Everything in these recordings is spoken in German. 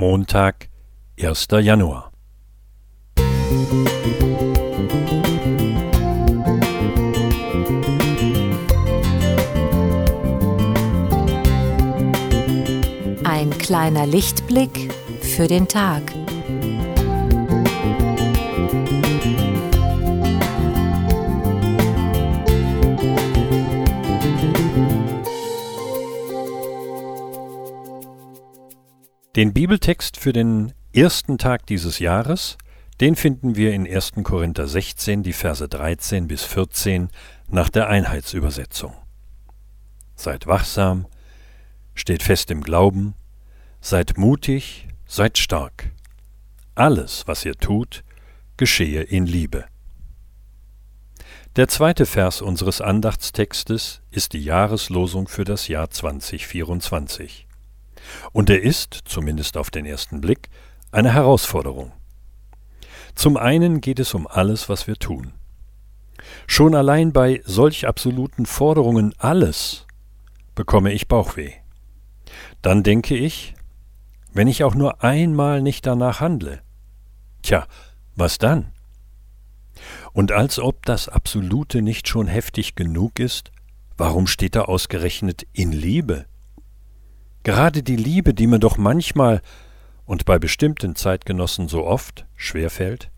Montag, 1. Januar. Ein kleiner Lichtblick für den Tag. Den Bibeltext für den ersten Tag dieses Jahres, den finden wir in 1. Korinther 16, die Verse 13 bis 14 nach der Einheitsübersetzung. Seid wachsam, steht fest im Glauben, seid mutig, seid stark. Alles, was ihr tut, geschehe in Liebe. Der zweite Vers unseres Andachtstextes ist die Jahreslosung für das Jahr 2024. Und er ist, zumindest auf den ersten Blick, eine Herausforderung. Zum einen geht es um alles, was wir tun. Schon allein bei solch absoluten Forderungen alles bekomme ich Bauchweh. Dann denke ich, wenn ich auch nur einmal nicht danach handle, tja, was dann? Und als ob das Absolute nicht schon heftig genug ist, warum steht da ausgerechnet in Liebe? Gerade die Liebe, die mir doch manchmal und bei bestimmten Zeitgenossen so oft schwerfällt?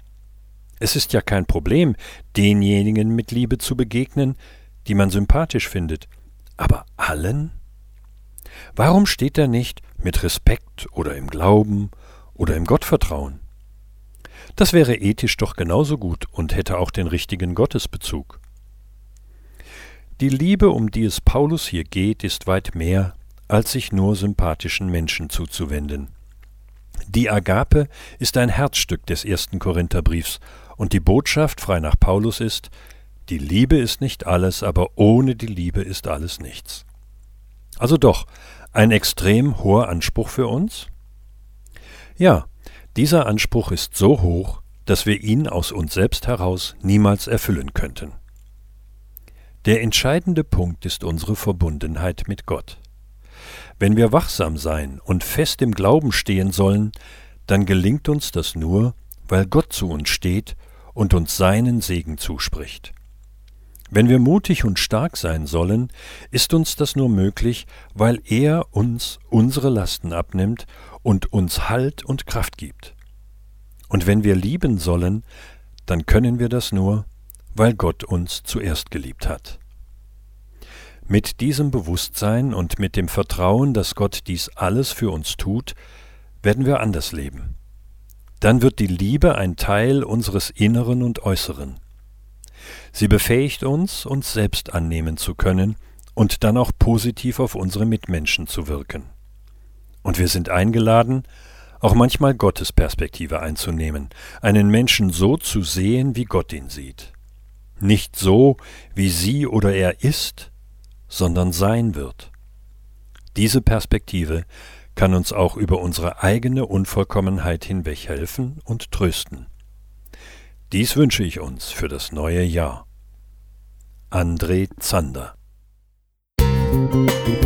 Es ist ja kein Problem, denjenigen mit Liebe zu begegnen, die man sympathisch findet, aber allen? Warum steht er nicht mit Respekt oder im Glauben oder im Gottvertrauen? Das wäre ethisch doch genauso gut und hätte auch den richtigen Gottesbezug. Die Liebe, um die es Paulus hier geht, ist weit mehr als sich nur sympathischen Menschen zuzuwenden. Die Agape ist ein Herzstück des ersten Korintherbriefs, und die Botschaft frei nach Paulus ist, die Liebe ist nicht alles, aber ohne die Liebe ist alles nichts. Also doch ein extrem hoher Anspruch für uns? Ja, dieser Anspruch ist so hoch, dass wir ihn aus uns selbst heraus niemals erfüllen könnten. Der entscheidende Punkt ist unsere Verbundenheit mit Gott. Wenn wir wachsam sein und fest im Glauben stehen sollen, dann gelingt uns das nur, weil Gott zu uns steht und uns seinen Segen zuspricht. Wenn wir mutig und stark sein sollen, ist uns das nur möglich, weil er uns unsere Lasten abnimmt und uns Halt und Kraft gibt. Und wenn wir lieben sollen, dann können wir das nur, weil Gott uns zuerst geliebt hat. Mit diesem Bewusstsein und mit dem Vertrauen, dass Gott dies alles für uns tut, werden wir anders leben. Dann wird die Liebe ein Teil unseres Inneren und Äußeren. Sie befähigt uns, uns selbst annehmen zu können und dann auch positiv auf unsere Mitmenschen zu wirken. Und wir sind eingeladen, auch manchmal Gottes Perspektive einzunehmen, einen Menschen so zu sehen, wie Gott ihn sieht. Nicht so, wie sie oder er ist, sondern sein wird. Diese Perspektive kann uns auch über unsere eigene Unvollkommenheit hinweg helfen und trösten. Dies wünsche ich uns für das neue Jahr. André Zander Musik